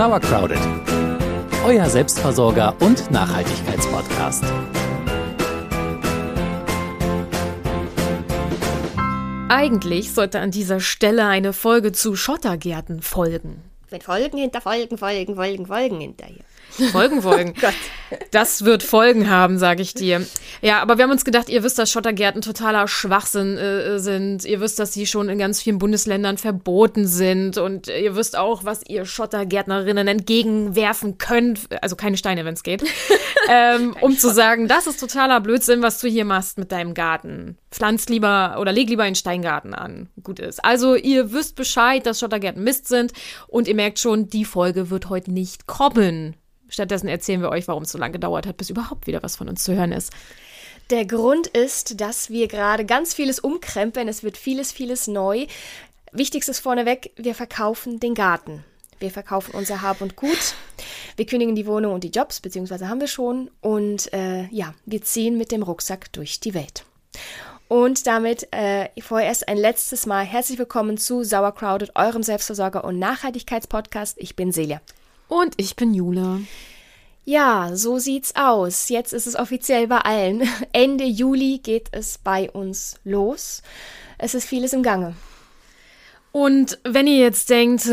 Sauercrowded, euer Selbstversorger und Nachhaltigkeitspodcast. Eigentlich sollte an dieser Stelle eine Folge zu Schottergärten folgen. Mit Folgen hinter Folgen, Folgen, Folgen, Folgen hinterher. Folgen, Folgen. das wird Folgen haben, sage ich dir. Ja, aber wir haben uns gedacht, ihr wisst, dass Schottergärten totaler Schwachsinn äh, sind. Ihr wisst, dass sie schon in ganz vielen Bundesländern verboten sind. Und ihr wisst auch, was ihr Schottergärtnerinnen entgegenwerfen könnt. Also keine Steine, wenn es geht. ähm, um zu sagen, das ist totaler Blödsinn, was du hier machst mit deinem Garten. Pflanz lieber oder leg lieber einen Steingarten an. Gut ist. Also ihr wisst Bescheid, dass Schottergärten Mist sind. Und ihr merkt schon, die Folge wird heute nicht kommen. Stattdessen erzählen wir euch, warum es so lange gedauert hat, bis überhaupt wieder was von uns zu hören ist. Der Grund ist, dass wir gerade ganz vieles umkrempeln. Es wird vieles, vieles neu. Wichtigstes vorneweg, wir verkaufen den Garten. Wir verkaufen unser Hab und Gut. Wir kündigen die Wohnung und die Jobs, beziehungsweise haben wir schon. Und äh, ja, wir ziehen mit dem Rucksack durch die Welt. Und damit äh, vorerst ein letztes Mal herzlich willkommen zu Sauercrowded, eurem Selbstversorger- und Nachhaltigkeitspodcast. Ich bin Celia. Und ich bin Jule. Ja, so sieht's aus. Jetzt ist es offiziell bei allen. Ende Juli geht es bei uns los. Es ist vieles im Gange. Und wenn ihr jetzt denkt,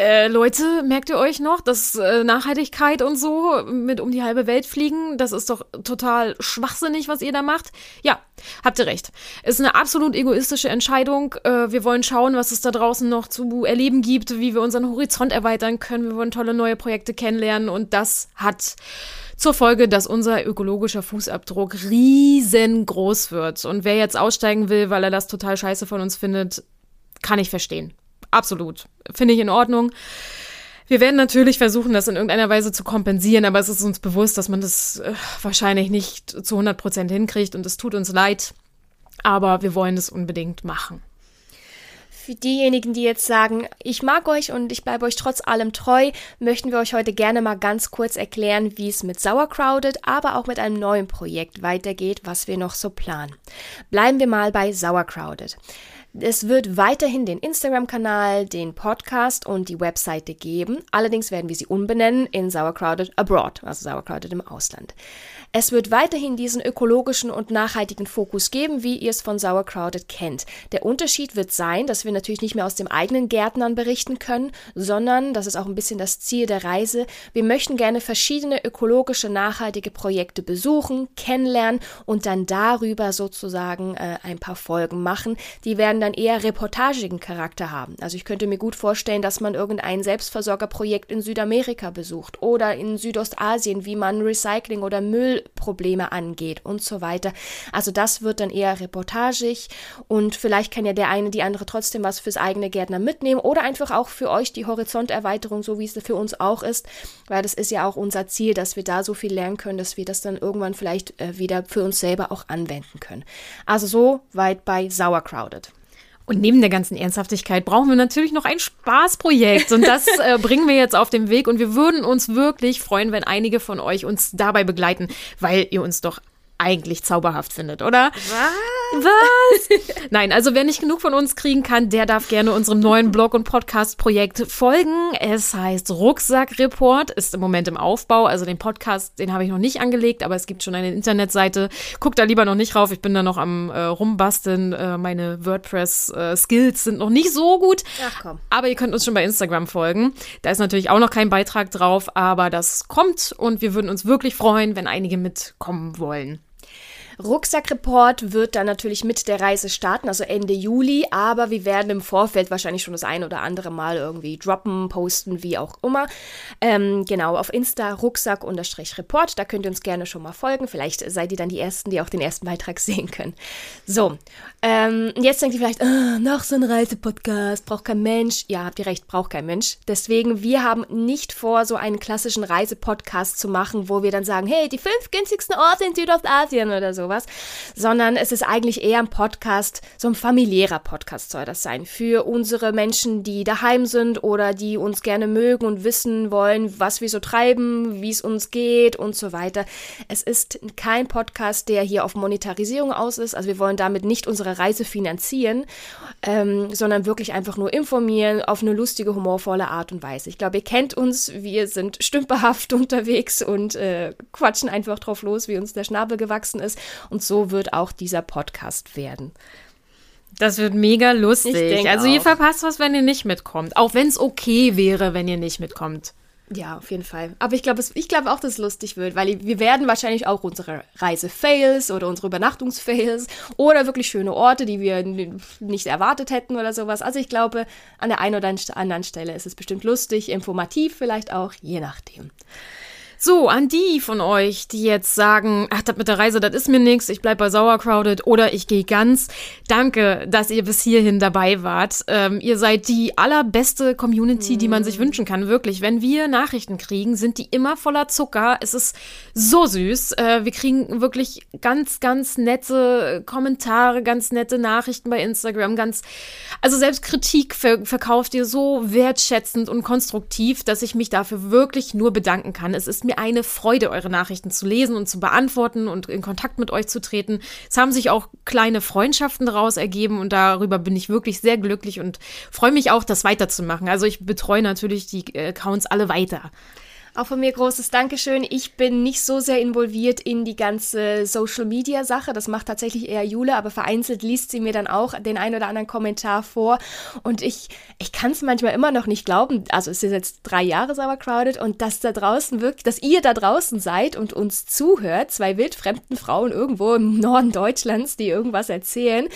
äh, Leute, merkt ihr euch noch, dass äh, Nachhaltigkeit und so mit um die halbe Welt fliegen, das ist doch total schwachsinnig, was ihr da macht? Ja, habt ihr recht. Ist eine absolut egoistische Entscheidung. Äh, wir wollen schauen, was es da draußen noch zu erleben gibt, wie wir unseren Horizont erweitern können. Wir wollen tolle neue Projekte kennenlernen und das hat zur Folge, dass unser ökologischer Fußabdruck riesengroß wird. Und wer jetzt aussteigen will, weil er das total scheiße von uns findet, kann ich verstehen. Absolut. Finde ich in Ordnung. Wir werden natürlich versuchen, das in irgendeiner Weise zu kompensieren, aber es ist uns bewusst, dass man das äh, wahrscheinlich nicht zu 100 Prozent hinkriegt und es tut uns leid, aber wir wollen es unbedingt machen. Für diejenigen, die jetzt sagen, ich mag euch und ich bleibe euch trotz allem treu, möchten wir euch heute gerne mal ganz kurz erklären, wie es mit Sauercrowded, aber auch mit einem neuen Projekt weitergeht, was wir noch so planen. Bleiben wir mal bei Sauercrowded. Es wird weiterhin den Instagram-Kanal, den Podcast und die Webseite geben. Allerdings werden wir sie umbenennen in Sauercrowded Abroad, also Sauercrowded im Ausland. Es wird weiterhin diesen ökologischen und nachhaltigen Fokus geben, wie ihr es von Sauercrowded kennt. Der Unterschied wird sein, dass wir natürlich nicht mehr aus dem eigenen Gärtnern berichten können, sondern, das ist auch ein bisschen das Ziel der Reise, wir möchten gerne verschiedene ökologische, nachhaltige Projekte besuchen, kennenlernen und dann darüber sozusagen äh, ein paar Folgen machen. Die werden dann eher reportagigen Charakter haben. Also ich könnte mir gut vorstellen, dass man irgendein Selbstversorgerprojekt in Südamerika besucht oder in Südostasien, wie man Recycling oder Müll Müllprobleme angeht und so weiter. Also das wird dann eher reportagig und vielleicht kann ja der eine, die andere trotzdem was fürs eigene Gärtner mitnehmen oder einfach auch für euch die Horizonterweiterung, so wie es für uns auch ist, weil das ist ja auch unser Ziel, dass wir da so viel lernen können, dass wir das dann irgendwann vielleicht äh, wieder für uns selber auch anwenden können. Also so weit bei Sauercrowded. Und neben der ganzen Ernsthaftigkeit brauchen wir natürlich noch ein Spaßprojekt. Und das äh, bringen wir jetzt auf den Weg. Und wir würden uns wirklich freuen, wenn einige von euch uns dabei begleiten, weil ihr uns doch eigentlich zauberhaft findet, oder? Was? Was? Nein, also wer nicht genug von uns kriegen kann, der darf gerne unserem neuen Blog- und Podcast-Projekt folgen. Es heißt Rucksackreport, ist im Moment im Aufbau. Also den Podcast, den habe ich noch nicht angelegt, aber es gibt schon eine Internetseite. Guckt da lieber noch nicht rauf. Ich bin da noch am äh, rumbasteln. Äh, meine WordPress-Skills äh, sind noch nicht so gut. Ach komm. Aber ihr könnt uns schon bei Instagram folgen. Da ist natürlich auch noch kein Beitrag drauf, aber das kommt und wir würden uns wirklich freuen, wenn einige mitkommen wollen. Rucksackreport wird dann natürlich mit der Reise starten, also Ende Juli, aber wir werden im Vorfeld wahrscheinlich schon das ein oder andere Mal irgendwie droppen, posten, wie auch immer. Ähm, genau, auf Insta Rucksack-Report, da könnt ihr uns gerne schon mal folgen. Vielleicht seid ihr dann die Ersten, die auch den ersten Beitrag sehen können. So, ähm, jetzt denkt ihr vielleicht, oh, noch so ein Reisepodcast, braucht kein Mensch. Ja, habt ihr recht, braucht kein Mensch. Deswegen, wir haben nicht vor, so einen klassischen Reisepodcast zu machen, wo wir dann sagen, hey, die fünf günstigsten Orte in Südostasien oder so sowas, sondern es ist eigentlich eher ein Podcast, so ein familiärer Podcast soll das sein, für unsere Menschen, die daheim sind oder die uns gerne mögen und wissen wollen, was wir so treiben, wie es uns geht und so weiter. Es ist kein Podcast, der hier auf Monetarisierung aus ist, also wir wollen damit nicht unsere Reise finanzieren, ähm, sondern wirklich einfach nur informieren auf eine lustige, humorvolle Art und Weise. Ich glaube, ihr kennt uns, wir sind stümperhaft unterwegs und äh, quatschen einfach drauf los, wie uns der Schnabel gewachsen ist. Und so wird auch dieser Podcast werden. Das wird mega lustig. Also ihr verpasst was, wenn ihr nicht mitkommt. Auch wenn es okay wäre, wenn ihr nicht mitkommt. Ja, auf jeden Fall. Aber ich glaube ich glaube auch, dass es lustig wird, weil wir werden wahrscheinlich auch unsere Reise-Fails oder unsere Übernachtungs-Fails oder wirklich schöne Orte, die wir nicht erwartet hätten oder sowas. Also ich glaube, an der einen oder anderen Stelle ist es bestimmt lustig, informativ vielleicht auch, je nachdem. So, an die von euch, die jetzt sagen, ach, das mit der Reise, das ist mir nix, ich bleib bei Sauercrowded oder ich gehe ganz. Danke, dass ihr bis hierhin dabei wart. Ähm, ihr seid die allerbeste Community, die man sich mm. wünschen kann, wirklich. Wenn wir Nachrichten kriegen, sind die immer voller Zucker. Es ist so süß. Äh, wir kriegen wirklich ganz, ganz nette Kommentare, ganz nette Nachrichten bei Instagram, ganz, also selbst Kritik ver verkauft ihr so wertschätzend und konstruktiv, dass ich mich dafür wirklich nur bedanken kann. Es ist mir eine Freude, eure Nachrichten zu lesen und zu beantworten und in Kontakt mit euch zu treten. Es haben sich auch kleine Freundschaften daraus ergeben und darüber bin ich wirklich sehr glücklich und freue mich auch, das weiterzumachen. Also ich betreue natürlich die Accounts alle weiter. Auch von mir großes Dankeschön. Ich bin nicht so sehr involviert in die ganze Social Media Sache. Das macht tatsächlich eher Jule, aber vereinzelt liest sie mir dann auch den ein oder anderen Kommentar vor. Und ich, ich kann es manchmal immer noch nicht glauben. Also es ist jetzt drei Jahre Sauercrowded und dass da draußen wirklich, dass ihr da draußen seid und uns zuhört, zwei wildfremden Frauen irgendwo im Norden Deutschlands, die irgendwas erzählen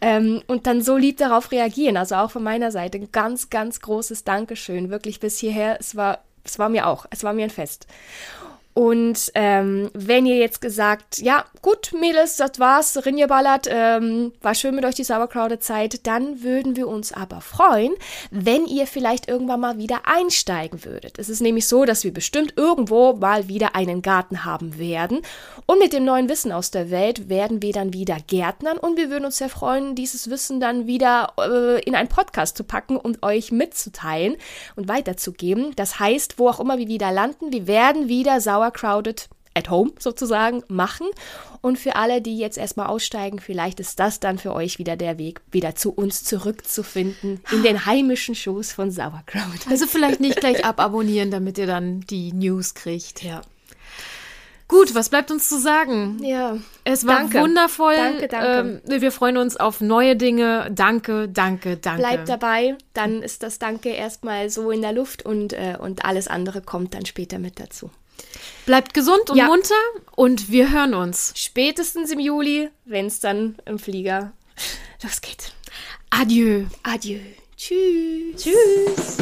ähm, und dann so lieb darauf reagieren. Also auch von meiner Seite ganz, ganz großes Dankeschön. Wirklich bis hierher. Es war es war mir auch, es war mir ein Fest. Und ähm, wenn ihr jetzt gesagt, ja, gut, Mädels, das war's, Rinje ballert, ähm, war schön mit euch die Sauerkraude-Zeit, dann würden wir uns aber freuen, wenn ihr vielleicht irgendwann mal wieder einsteigen würdet. Es ist nämlich so, dass wir bestimmt irgendwo mal wieder einen Garten haben werden. Und mit dem neuen Wissen aus der Welt werden wir dann wieder Gärtnern und wir würden uns sehr freuen, dieses Wissen dann wieder äh, in einen Podcast zu packen und euch mitzuteilen und weiterzugeben. Das heißt, wo auch immer wir wieder landen, wir werden wieder Sauerkraut Sauercrowded at home sozusagen machen. Und für alle, die jetzt erstmal aussteigen, vielleicht ist das dann für euch wieder der Weg, wieder zu uns zurückzufinden, in den heimischen Schoß von Sauerkraut. Also vielleicht nicht gleich ababonnieren, damit ihr dann die News kriegt. Ja. Gut, was bleibt uns zu sagen? Ja. Es war danke. wundervoll. Danke, danke. Ähm, wir freuen uns auf neue Dinge. Danke, danke, danke. Bleibt dabei, dann ist das Danke erstmal so in der Luft und, äh, und alles andere kommt dann später mit dazu. Bleibt gesund und ja. munter und wir hören uns. Spätestens im Juli, wenn es dann im Flieger losgeht. Adieu. Adieu. Tschüss. Tschüss.